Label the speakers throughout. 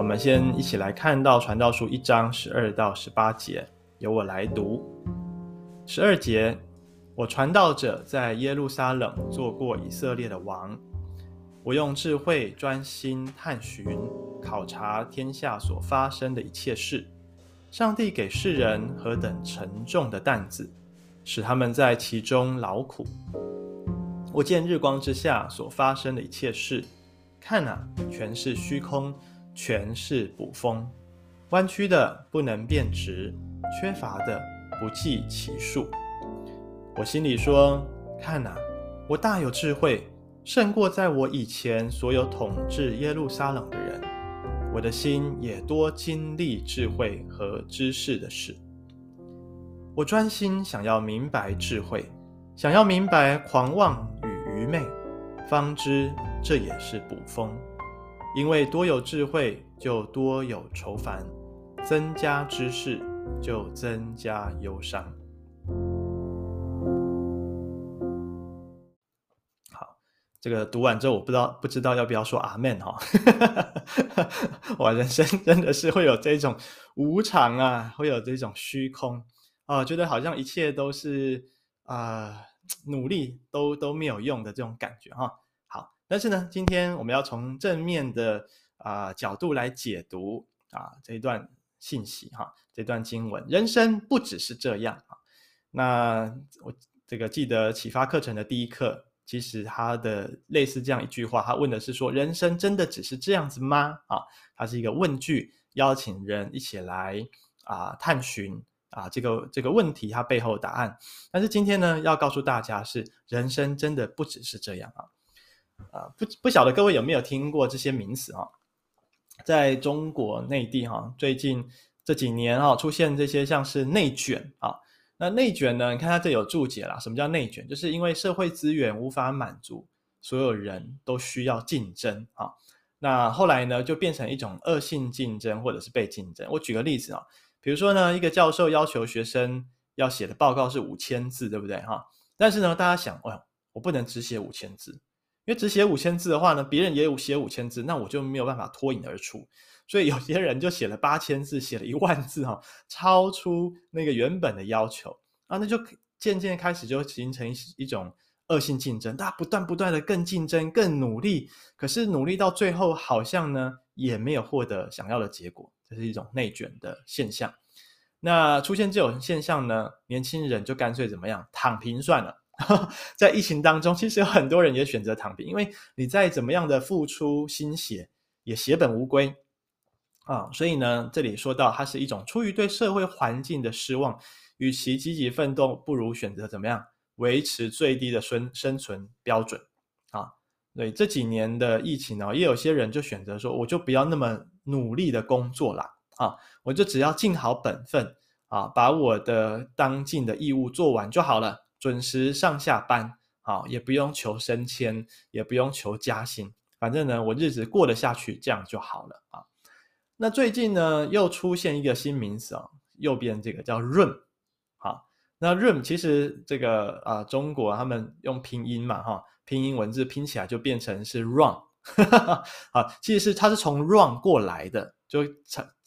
Speaker 1: 我们先一起来看到《传道书》一章十二到十八节，由我来读。十二节，我传道者在耶路撒冷做过以色列的王，我用智慧专心探寻、考察天下所发生的一切事。上帝给世人何等沉重的担子，使他们在其中劳苦。我见日光之下所发生的一切事，看啊，全是虚空。全是捕风，弯曲的不能变直，缺乏的不计其数。我心里说：看哪，我大有智慧，胜过在我以前所有统治耶路撒冷的人。我的心也多经历智慧和知识的事。我专心想要明白智慧，想要明白狂妄与愚昧，方知这也是捕风。因为多有智慧，就多有愁烦；增加知识，就增加忧伤。好，这个读完之后，我不知道不知道要不要说阿门哈。我人生真的是会有这种无常啊，会有这种虚空啊、觉得好像一切都是啊、努力都都没有用的这种感觉哈。但是呢，今天我们要从正面的啊、角度来解读啊这一段信息哈，这段经文，人生不只是这样啊。那我这个记得启发课程的第一课，其实他的类似这样一句话，他问的是说，人生真的只是这样子吗？啊，它是一个问句，邀请人一起来啊探寻啊这个这个问题它背后的答案。但是今天呢，要告诉大家是人生真的不只是这样啊。啊，不不晓得各位有没有听过这些名词哈？在中国内地哈，最近这几年哈，出现这些像是内卷啊。那内卷呢？你看它这有注解啦。什么叫内卷？就是因为社会资源无法满足所有人都需要竞争啊。那后来呢，就变成一种恶性竞争或者是被竞争。我举个例子啊，比如说呢，一个教授要求学生要写的报告是五千字，对不对哈？但是呢，大家想，哦，我不能只写五千字。因为只写五千字的话呢，别人也有写五千字，那我就没有办法脱颖而出。所以有些人就写了八千字，写了一万字哈，超出那个原本的要求啊，那就渐渐开始就形成一一种恶性竞争，大家不断不断的更竞争、更努力，可是努力到最后好像呢也没有获得想要的结果，这是一种内卷的现象。那出现这种现象呢，年轻人就干脆怎么样，躺平算了。在疫情当中，其实有很多人也选择躺平，因为你再怎么样的付出心血，也血本无归啊。所以呢，这里说到，它是一种出于对社会环境的失望，与其积极奋斗，不如选择怎么样维持最低的生生存标准啊。对这几年的疫情呢，也有些人就选择说，我就不要那么努力的工作啦，啊，我就只要尽好本分啊，把我的当尽的义务做完就好了。准时上下班，好，也不用求升迁，也不用求加薪，反正呢，我日子过得下去，这样就好了啊。那最近呢，又出现一个新名词啊，右边这个叫 “room”，好，那 “room” 其实这个啊、中国他们用拼音嘛，哈，拼音文字拼起来就变成是 “run”，啊，其实是它是从 “run” 过来的，就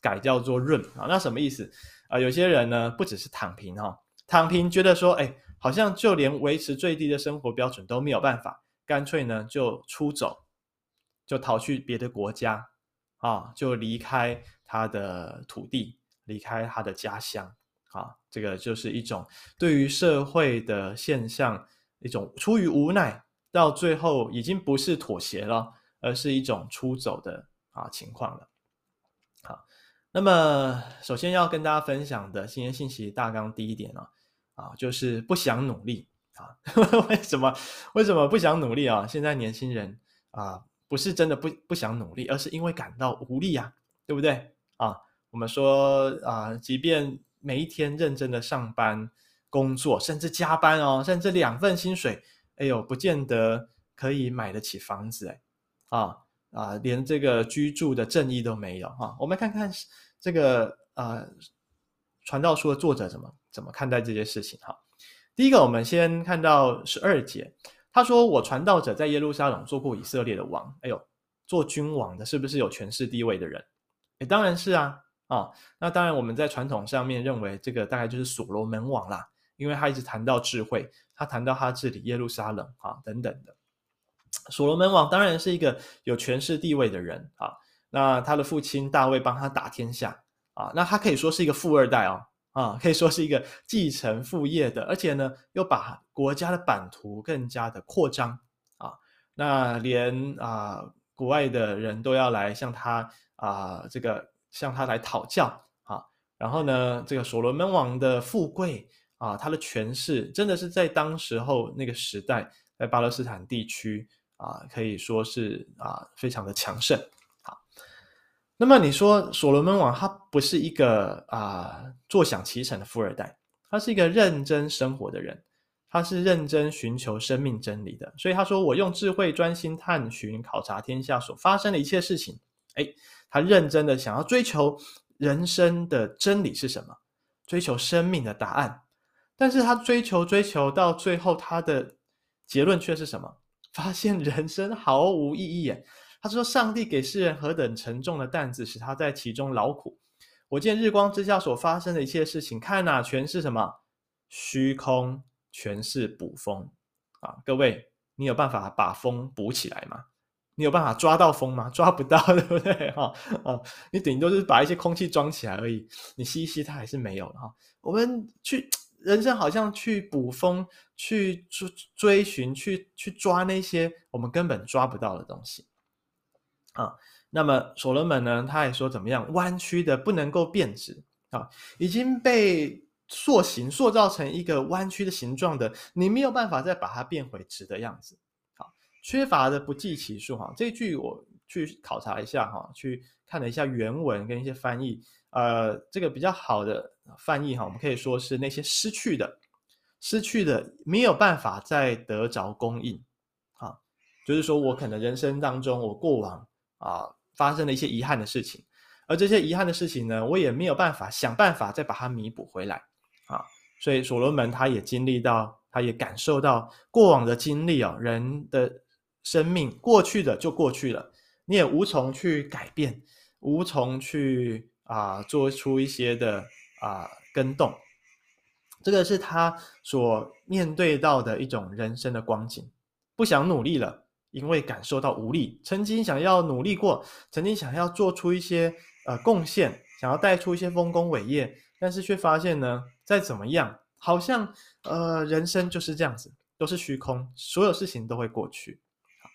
Speaker 1: 改叫做 rim 啊。那什么意思啊？有些人呢，不只是躺平哈，躺平觉得说，哎。好像就连维持最低的生活标准都没有办法，干脆呢就出走，就逃去别的国家，啊，就离开他的土地，离开他的家乡，啊，这个就是一种对于社会的现象一种出于无奈，到最后已经不是妥协了，而是一种出走的啊情况了。好，那么首先要跟大家分享的新鲜信息大纲第一点呢。啊，就是不想努力啊？为什么？为什么不想努力啊？现在年轻人啊，不是真的不不想努力，而是因为感到无力啊，对不对？啊，我们说啊，即便每一天认真的上班工作，甚至加班哦，甚至两份薪水，哎呦，不见得可以买得起房子哎，啊啊，连这个居住的正义都没有哈、我们看看这个啊。传道书的作者怎么怎么看待这些事情？哈，第一个，我们先看到十二节，他说：“我传道者在耶路撒冷做过以色列的王。”哎呦，做君王的是不是有权势地位的人？诶，当然是啊，啊，那当然我们在传统上面认为这个大概就是所罗门王啦，因为他一直谈到智慧，他谈到他治理耶路撒冷啊等等的。所罗门王当然是一个有权势地位的人啊，那他的父亲大卫帮他打天下啊，那他可以说是一个富二代哦，啊，可以说是一个继承父业的，而且呢，又把国家的版图更加的扩张啊，那连啊国外的人都要来向他啊这个向他来讨教啊，然后呢，这个所罗门王的富贵啊，他的权势真的是在当时候那个时代，在巴勒斯坦地区。啊，可以说是啊，非常的强盛。那么你说所罗门王他不是一个啊坐享其成的富二代，他是一个认真生活的人，他是认真寻求生命真理的。所以他说：“我用智慧专心探寻考察天下所发生的一切事情。”哎，他认真的想要追求人生的真理是什么，追求生命的答案。但是他追求追求到最后，他的结论却是什么？发现人生毫无意义。他说：“上帝给世人何等沉重的担子，使他在其中劳苦。我见日光之下所发生的一切事情，看呐，全是什么虚空，全是捕风啊！各位，你有办法把风补起来吗？你有办法抓到风吗？抓不到，对不对？哈啊，你顶多就是把一些空气装起来而已，你吸一吸，它还是没有了哈。我们去。”人生好像去捕风，去追追寻，去去抓那些我们根本抓不到的东西啊。那么所罗门呢？他也说怎么样？弯曲的不能够变直啊，已经被塑形塑造成一个弯曲的形状的，你没有办法再把它变回直的样子。好，缺乏的不计其数哈。这句我去考察一下哈，去看了一下原文跟一些翻译。呃，这个比较好的翻译哈，我们可以说是那些失去的、失去的没有办法再得着供应啊，就是说我可能人生当中我过往啊发生了一些遗憾的事情，而这些遗憾的事情呢，我也没有办法想办法再把它弥补回来啊，所以所罗门他也经历到，他也感受到过往的经历啊，人的生命过去的就过去了，你也无从去改变，无从去。啊，做出一些的啊更动，这个是他所面对到的一种人生的光景。不想努力了，因为感受到无力。曾经想要努力过，曾经想要做出一些呃贡献，想要带出一些丰功伟业，但是却发现呢，再怎么样，好像呃人生就是这样子，都是虚空，所有事情都会过去。好，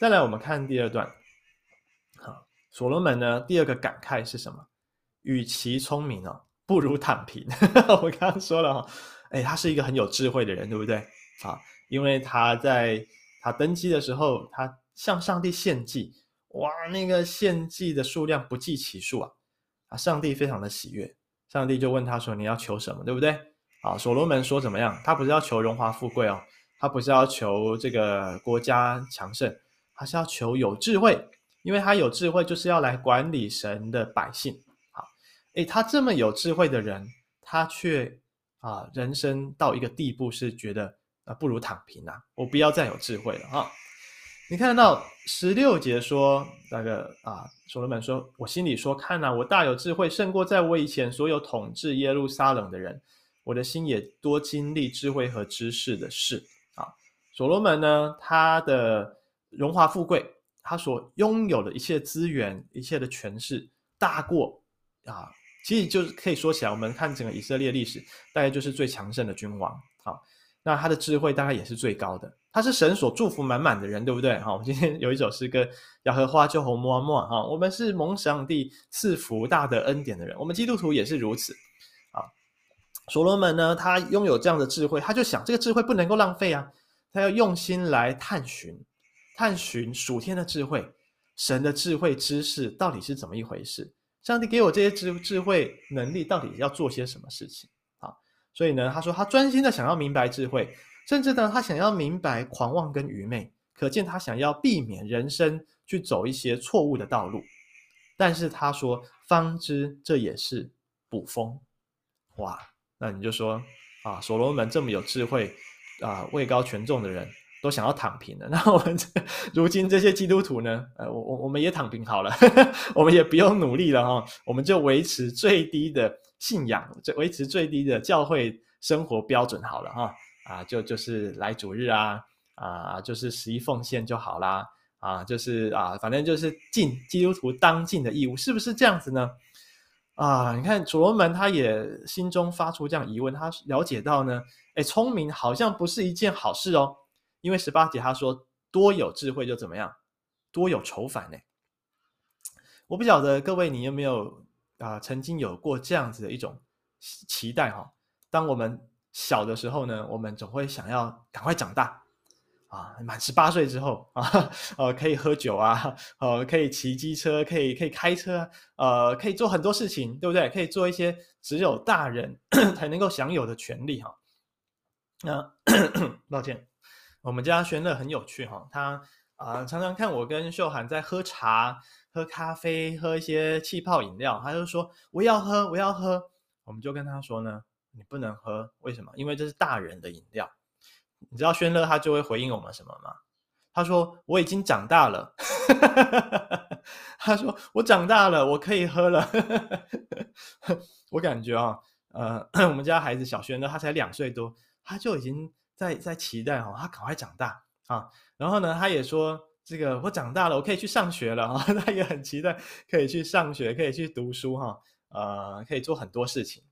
Speaker 1: 再来我们看第二段。好，所罗门呢，第二个感慨是什么？与其聪明哦，不如躺平。我刚刚说了哈，哎，他是一个很有智慧的人，对不对？啊，因为他在他登基的时候，他向上帝献祭，哇，那个献祭的数量不计其数啊，啊，上帝非常的喜悦，上帝就问他说：“你要求什么？对不对？”啊，所罗门说怎么样？他不是要求荣华富贵哦，他不是要求这个国家强盛，他是要求有智慧，因为他有智慧，就是要来管理神的百姓。诶，他这么有智慧的人，他却啊，人生到一个地步是觉得啊，不如躺平啊，我不要再有智慧了哈。你看到十六节说那个啊，所罗门说：“我心里说，看哪，我大有智慧，胜过在我以前所有统治耶路撒冷的人。我的心也多经历智慧和知识的事啊。”所罗门呢，他的荣华富贵，他所拥有的一切资源、一切的权势，大过啊。其实就是可以说起来，我们看整个以色列历史，大概就是最强盛的君王。好，那他的智慧大概也是最高的。他是神所祝福满满的人，对不对？好，我们今天 有一首诗歌，雅和花就红摸摸哈。我们是蒙上帝赐福大的恩典的人，我们基督徒也是如此。啊，所罗门呢，他拥有这样的智慧，他就想这个智慧不能够浪费啊，他要用心来探寻，探寻属天的智慧，神的智慧知识到底是怎么一回事。上帝给我这些智智慧能力，到底要做些什么事情？所以呢，他说他专心的想要明白智慧，甚至呢，他想要明白狂妄跟愚昧，可见他想要避免人生去走一些错误的道路。但是他说，方知这也是捕风。哇，那你就说啊，所罗门这么有智慧啊，位高权重的人，都想要躺平了。那我们这如今这些基督徒呢？呃，我我我们也躺平好了，呵 呵我们也不用努力了哈、我们就维持最低的信仰，就维持最低的教会生活标准好了哈、啊，就就是来主日啊，啊，就是十一奉献就好啦。啊，就是啊，反正就是尽基督徒当尽的义务，是不是这样子呢？啊，你看所罗门他也心中发出这样疑问，他了解到呢，哎，聪明好像不是一件好事哦，因为十八节他说多有智慧就怎么样，多有愁烦呢。我不晓得各位你有没有啊，曾经有过这样子的一种期待哈？当我们小的时候呢，我们总会想要赶快长大。啊，满十八岁之后啊，呃，可以喝酒啊，呃，可以骑机车，可以可以开车，呃，可以做很多事情，对不对？可以做一些只有大人 才能够享有的权利哈。那、抱歉，我们家轩乐很有趣哈，他啊、常常看我跟秀涵在喝茶、喝咖啡、喝一些气泡饮料，他就说我要喝，我要喝，我们就跟他说呢，你不能喝，为什么？因为这是大人的饮料。你知道轩乐他就会回应我们什么吗？他说：“我已经长大了。”他说：“我长大了，我可以喝了。”我感觉啊，呃，我们家孩子小轩乐他才两岁多，他就已经在在期待哈，他赶快长大啊。然后呢，他也说：“这个我长大了，我可以去上学了啊。”他也很期待可以去上学，可以去读书哈，呃，可以做很多事情。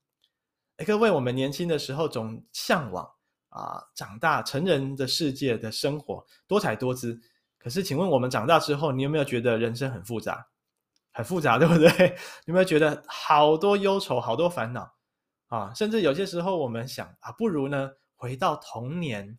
Speaker 1: 哎，各位，我们年轻的时候总向往。啊，长大成人的世界的生活多彩多姿。可是，请问我们长大之后，你有没有觉得人生很复杂？很复杂，对不对？有没有觉得好多忧愁，好多烦恼啊？甚至有些时候，我们想啊，不如呢回到童年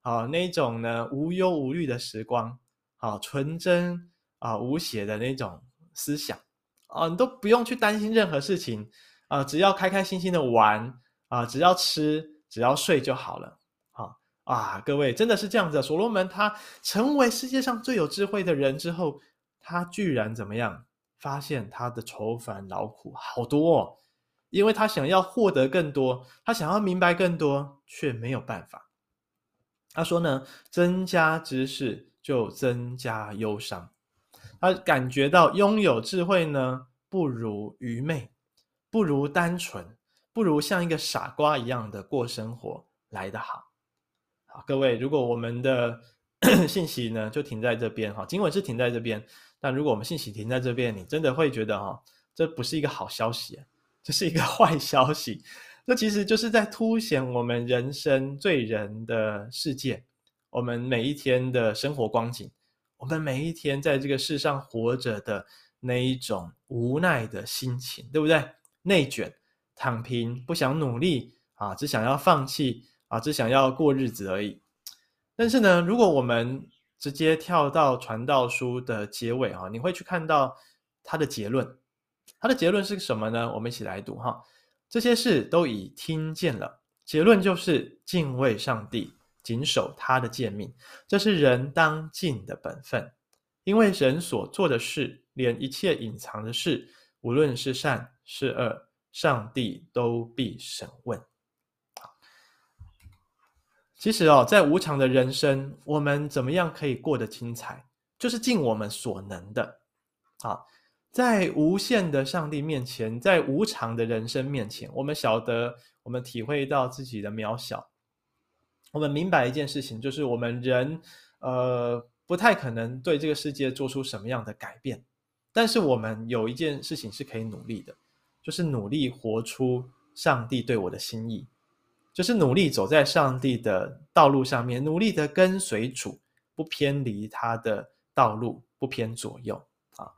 Speaker 1: 啊那种呢无忧无虑的时光，啊纯真啊无邪的那种思想啊，你都不用去担心任何事情啊，只要开开心心的玩啊，只要吃。只要睡就好了，好啊，各位真的是这样子。所罗门他成为世界上最有智慧的人之后，他居然怎么样？发现他的愁烦劳苦好多哦，因为他想要获得更多，他想要明白更多，却没有办法。他说呢，增加知识就增加忧伤。他感觉到拥有智慧呢，不如愚昧，不如单纯。不如像一个傻瓜一样的过生活来得好。好，各位，如果我们的 信息呢就停在这边哈，经文是停在这边，但如果我们信息停在这边，你真的会觉得哈，这不是一个好消息，这是一个 坏消息。这其实就是在凸显我们人生罪人的世界，我们每一天的生活光景，我们每一天在这个世上活着的那一种无奈的心情，对不对？内卷。躺平，不想努力啊，只想要放弃啊，只想要过日子而已。但是呢，如果我们直接跳到传道书的结尾啊，你会去看到他的结论。他的结论是什么呢？我们一起来读哈。这些事都已听见了，结论就是敬畏上帝，谨守他的诫命，这是人当尽的本分。因为人所做的事，连一切隐藏的事，无论是善是恶。上帝都必审问。其实哦，在无常的人生，我们怎么样可以过得精彩？就是尽我们所能的。啊，在无限的上帝面前，在无常的人生面前，我们晓得，我们体会到自己的渺小。我们明白一件事情，就是我们人，呃，不太可能对这个世界做出什么样的改变。但是我们有一件事情是可以努力的。就是努力活出上帝对我的心意，就是努力走在上帝的道路上面，努力的跟随主，不偏离他的道路，不偏左右啊。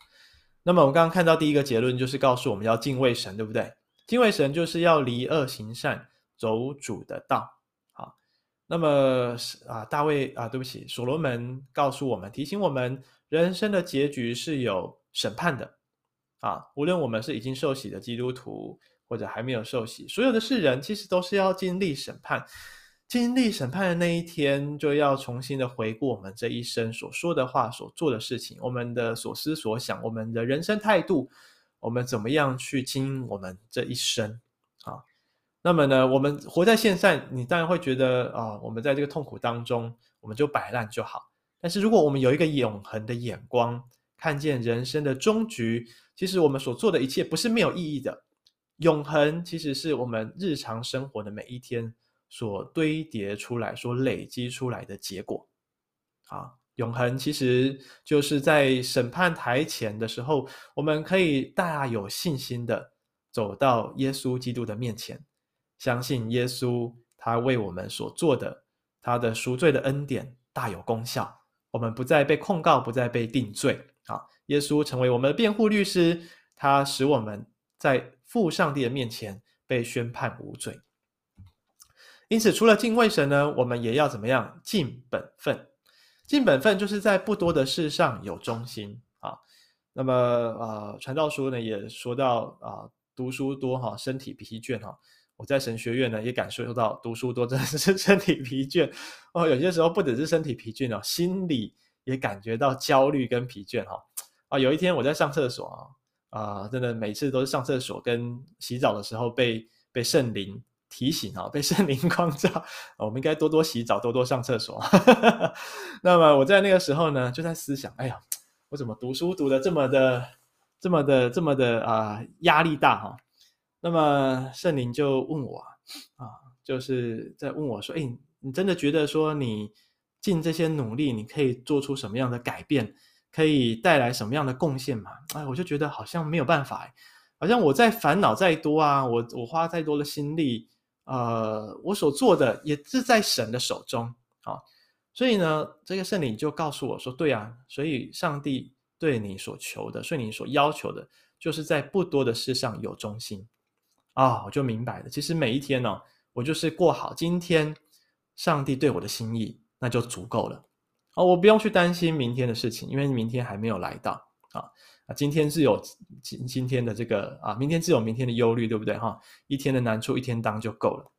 Speaker 1: 那么我们刚刚看到第一个结论，就是告诉我们要敬畏神，对不对？敬畏神就是要离恶行善，走主的道。好，那么啊，大卫啊，对不起，所罗门告诉我们，提醒我们，人生的结局是有审判的。啊，无论我们是已经受洗的基督徒，或者还没有受洗，所有的世人其实都是要经历审判。经历审判的那一天，就要重新的回顾我们这一生所说的话、所做的事情，我们的所思所想，我们的人生态度，我们怎么样去经营我们这一生啊？那么呢，我们活在现在，你当然会觉得啊，我们在这个痛苦当中，我们就摆烂就好。但是如果我们有一个永恒的眼光，看见人生的终局，其实我们所做的一切不是没有意义的。永恒其实是我们日常生活的每一天所堆叠出来、所累积出来的结果。啊，永恒其实就是在审判台前的时候，我们可以大有信心的走到耶稣基督的面前，相信耶稣他为我们所做的，他的赎罪的恩典大有功效，我们不再被控告，不再被定罪。啊，耶稣成为我们的辩护律师，他使我们在父上帝的面前被宣判无罪，因此除了敬畏神呢，我们也要怎么样？尽本分。尽本分就是在不多的事上有忠心啊。那么呃，传道书呢也说到啊，读书多哈，身体疲倦哈。我在神学院呢也感受到读书多真的是身体疲倦哦。有些时候不只是身体疲倦哦，心里也感觉到焦虑跟疲倦哈。啊，有一天我在上厕所啊。啊，真的每次都是上厕所跟洗澡的时候被被圣灵提醒啊，被圣灵 光照，我们应该多多洗澡，多多上厕所。那么我在那个时候呢，就在思想，哎呀，我怎么读书读得这么的、这么的、这么的啊，压力大哈？那么圣灵就问我啊，就是在问我说，哎，你真的觉得说你尽这些努力，你可以做出什么样的改变？可以带来什么样的贡献吗？哎，我就觉得好像没有办法，好像我在烦恼再多啊，我我花再多的心力，呃，我所做的也是在神的手中啊。所以呢，这个圣灵就告诉我说：“对啊，所以上帝对你所求的，所以你所要求的，就是在不多的事上有忠心啊。”我就明白了，其实每一天呢、我就是过好今天上帝对我的心意，那就足够了。哦，我不用去担心明天的事情，因为明天还没有来到啊啊！今天是有今今天的这个啊，明天自有明天的忧虑，对不对哈？一天的难处一天当就够了。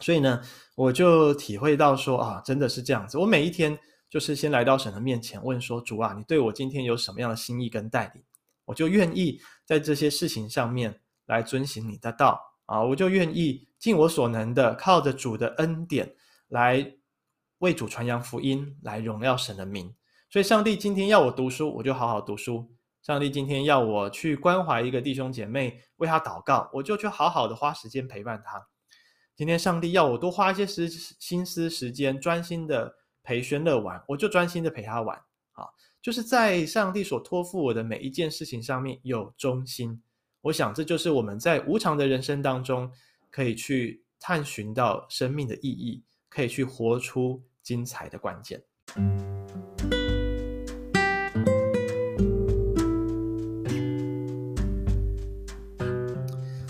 Speaker 1: 所以呢，我就体会到说啊，真的是这样子。我每一天就是先来到神的面前，问说主啊，你对我今天有什么样的心意跟带领？我就愿意在这些事情上面来遵行你的道啊，我就愿意尽我所能的靠着主的恩典来。为主传扬福音，来荣耀神的名。所以，上帝今天要我读书，我就好好读书；上帝今天要我去关怀一个弟兄姐妹，为他祷告，我就去好好的花时间陪伴他。今天，上帝要我多花一些时心思时间，专心的陪宣乐玩，我就专心的陪他玩。啊，就是在上帝所托付我的每一件事情上面有忠心。我想，这就是我们在无常的人生当中，可以去探寻到生命的意义，可以去活出。精彩的关键。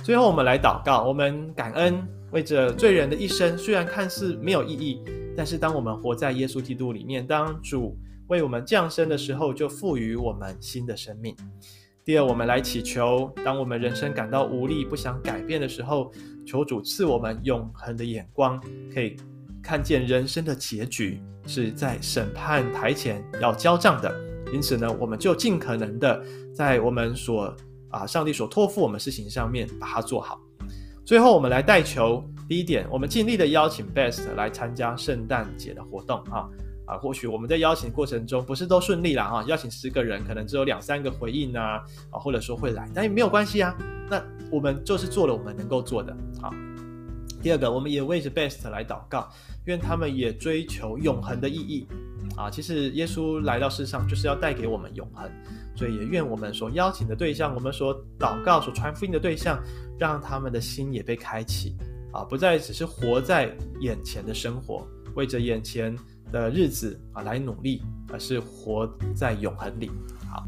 Speaker 1: 最后，我们来祷告，我们感恩，为着罪人的一生，虽然看似没有意义，但是当我们活在耶稣基督里面，当主为我们降生的时候，就赋予我们新的生命。第二，我们来祈求，当我们人生感到无力、不想改变的时候，求主赐我们永恒的眼光，可以。看见人生的结局是在审判台前要交账的，因此呢，我们就尽可能的在我们所啊上帝所托付我们事情上面把它做好。最后，我们来代求，第一点，我们尽力的邀请 Best 来参加圣诞节的活动啊啊，或许我们在邀请过程中不是都顺利了啊，邀请十个人可能只有两三个回应啊啊，或者说会来，但也没有关系啊，那我们就是做了我们能够做的好。第二个，我们也为着 Best 来祷告。愿他们也追求永恒的意义啊！其实耶稣来到世上就是要带给我们永恒，所以也愿我们所邀请的对象，我们所祷告、所传福音的对象，让他们的心也被开启啊！不再只是活在眼前的生活，为着眼前的日子啊来努力，而是活在永恒里。好。